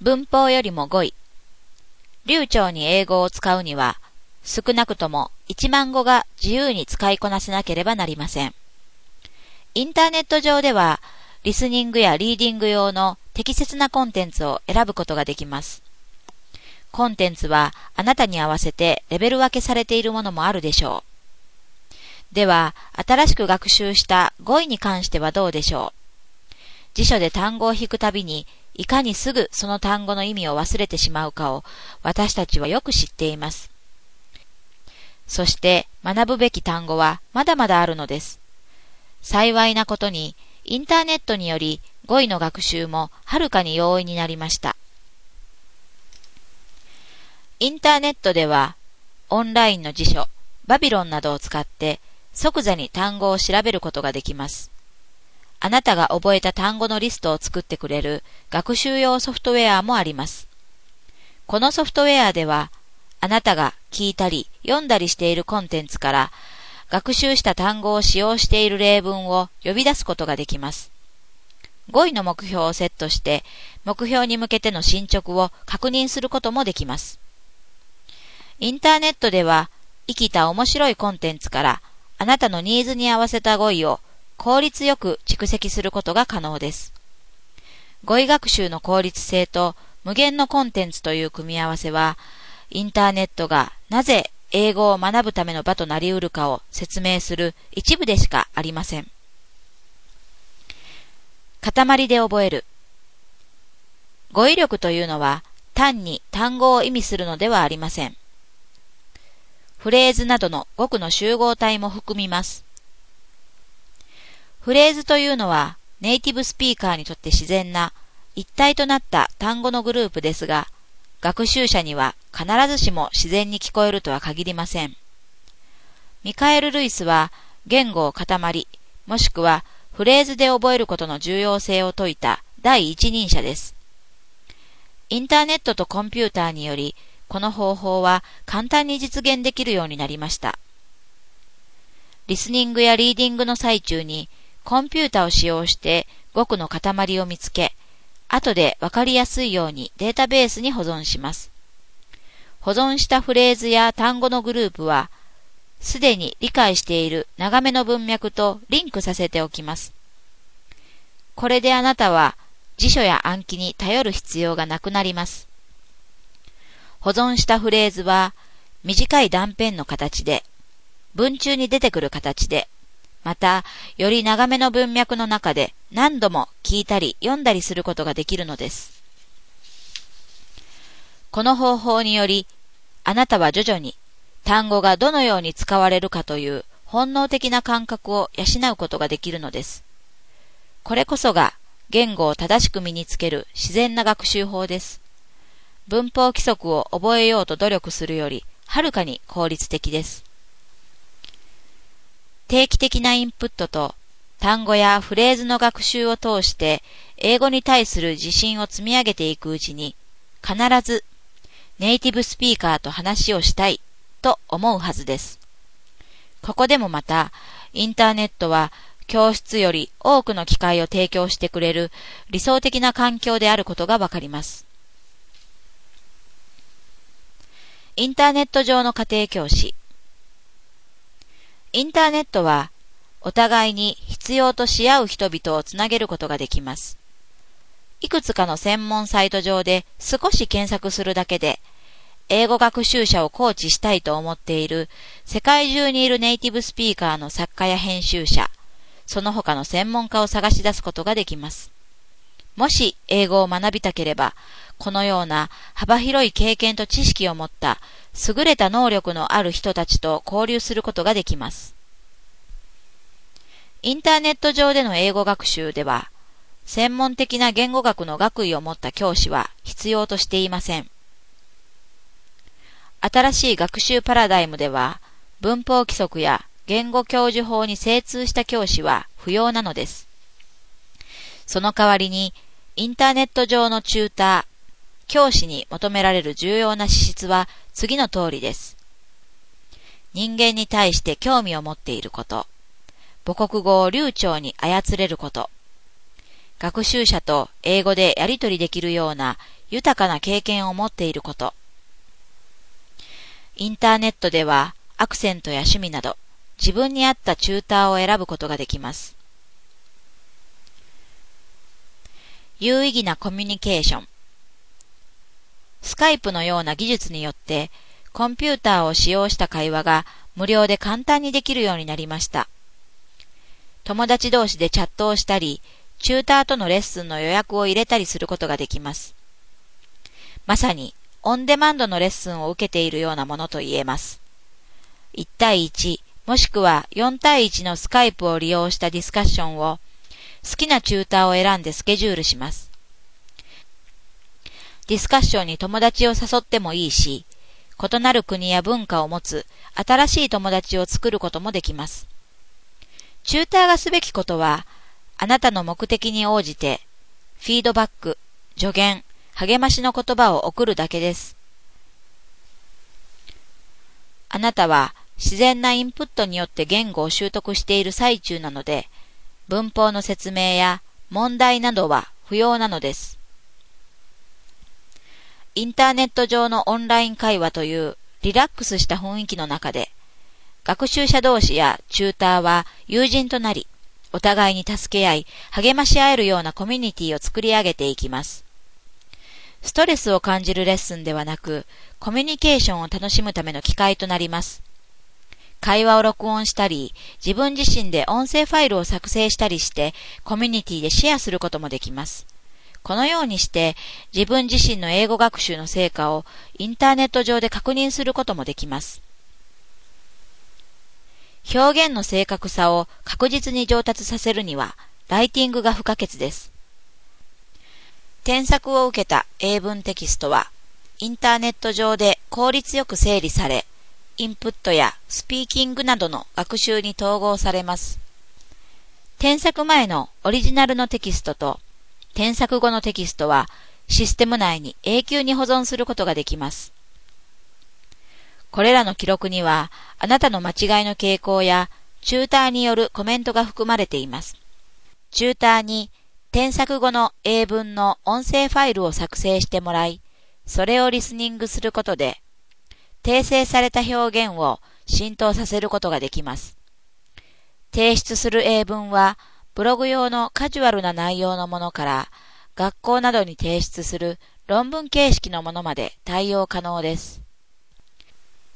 文法よりも語彙。流暢に英語を使うには、少なくとも1万語が自由に使いこなせなければなりません。インターネット上では、リスニングやリーディング用の適切なコンテンツを選ぶことができます。コンテンツはあなたに合わせてレベル分けされているものもあるでしょう。では、新しく学習した語彙に関してはどうでしょう？辞書で単語を引くたびに、いかにすぐその単語の意味を忘れてしまうかを私たちはよく知っています。そして学ぶべき単語はまだまだあるのです。幸いなことに、インターネットにより語彙の学習もはるかに容易になりました。インターネットでは、オンラインの辞書、バビロンなどを使って即座に単語を調べることができます。あなたが覚えた単語のリストを作ってくれる学習用ソフトウェアもあります。このソフトウェアでは、あなたが聞いたり読んだりしているコンテンツから学習した単語を使用している例文を呼び出すことができます。語彙の目標をセットして目標に向けての進捗を確認することもできます。インターネットでは生きた面白いコンテンツからあなたのニーズに合わせた語彙を効率よく蓄積することが可能です。語彙学習の効率性と無限のコンテンツという組み合わせはインターネットがなぜ英語を学ぶための場となり得るかを説明する一部でしかありません。塊で覚える。語彙力というのは単に単語を意味するのではありません。フレーズなどの語句の集合体も含みます。フレーズというのはネイティブスピーカーにとって自然な一体となった単語のグループですが、学習者には必ずしも自然に聞こえるとは限りません。ミカエル・ルイスは言語を塊、もしくはフレーズで覚えることの重要性を説いた第一人者です。インターネットとコンピューターにより、この方法は簡単に実現できるようになりました。リスニングやリーディングの最中にコンピュータを使用して語句の塊を見つけ、後でわかりやすいようにデータベースに保存します。保存したフレーズや単語のグループは、すでに理解している長めの文脈とリンクさせておきます。これであなたは辞書や暗記に頼る必要がなくなります。保存したフレーズは短い断片の形で、文中に出てくる形で、また、より長めの文脈の中で何度も聞いたり読んだりすることができるのです。この方法により、あなたは徐々に単語がどのように使われるかという本能的な感覚を養うことができるのです。これこそが言語を正しく身につける自然な学習法です。文法規則を覚えようと努力するよりはるかに効率的です。定期的なインプットと単語やフレーズの学習を通して英語に対する自信を積み上げていくうちに必ずネイティブスピーカーと話をしたいと思うはずです。ここでもまたインターネットは教室より多くの機会を提供してくれる理想的な環境であることがわかります。インターネット上の家庭教師インターネットはお互いに必要とし合う人々をつなげることができます。いくつかの専門サイト上で少し検索するだけで、英語学習者をコーチしたいと思っている世界中にいるネイティブスピーカーの作家や編集者、その他の専門家を探し出すことができます。もし英語を学びたければ、このような幅広い経験と知識を持った優れた能力のある人たちと交流することができます。インターネット上での英語学習では、専門的な言語学の学位を持った教師は必要としていません。新しい学習パラダイムでは、文法規則や言語教授法に精通した教師は不要なのです。その代わりに、インターネット上のチューター、教師に求められる重要な資質は次の通りです。人間に対して興味を持っていること。母国語を流暢に操れること。学習者と英語でやり取りできるような豊かな経験を持っていること。インターネットではアクセントや趣味など自分に合ったチューターを選ぶことができます。有意義なコミュニケーション。スカイプのような技術によってコンピューターを使用した会話が無料で簡単にできるようになりました。友達同士でチャットをしたり、チューターとのレッスンの予約を入れたりすることができます。まさにオンデマンドのレッスンを受けているようなものと言えます。1対1、もしくは4対1のスカイプを利用したディスカッションを好きなチューターを選んでスケジュールします。ディスカッションに友達を誘ってもいいし、異なる国や文化を持つ新しい友達を作ることもできます。チューターがすべきことは、あなたの目的に応じて、フィードバック、助言、励ましの言葉を送るだけです。あなたは自然なインプットによって言語を習得している最中なので、文法の説明や問題などは不要なのです。インターネット上のオンライン会話というリラックスした雰囲気の中で、学習者同士やチューターは友人となり、お互いに助け合い、励まし合えるようなコミュニティを作り上げていきます。ストレスを感じるレッスンではなく、コミュニケーションを楽しむための機会となります。会話を録音したり、自分自身で音声ファイルを作成したりして、コミュニティでシェアすることもできます。このようにして自分自身の英語学習の成果をインターネット上で確認することもできます。表現の正確さを確実に上達させるには、ライティングが不可欠です。添削を受けた英文テキストは、インターネット上で効率よく整理され、インプットやスピーキングなどの学習に統合されます。添削前のオリジナルのテキストと添削後のテキストはシステム内に永久に保存することができます。これらの記録には、あなたの間違いの傾向や、チューターによるコメントが含まれています。チューターに添削後の英文の音声ファイルを作成してもらい、それをリスニングすることで、訂正された表現を浸透させることができます。提出する英文は、ブログ用のカジュアルな内容のものから、学校などに提出する論文形式のものまで対応可能です。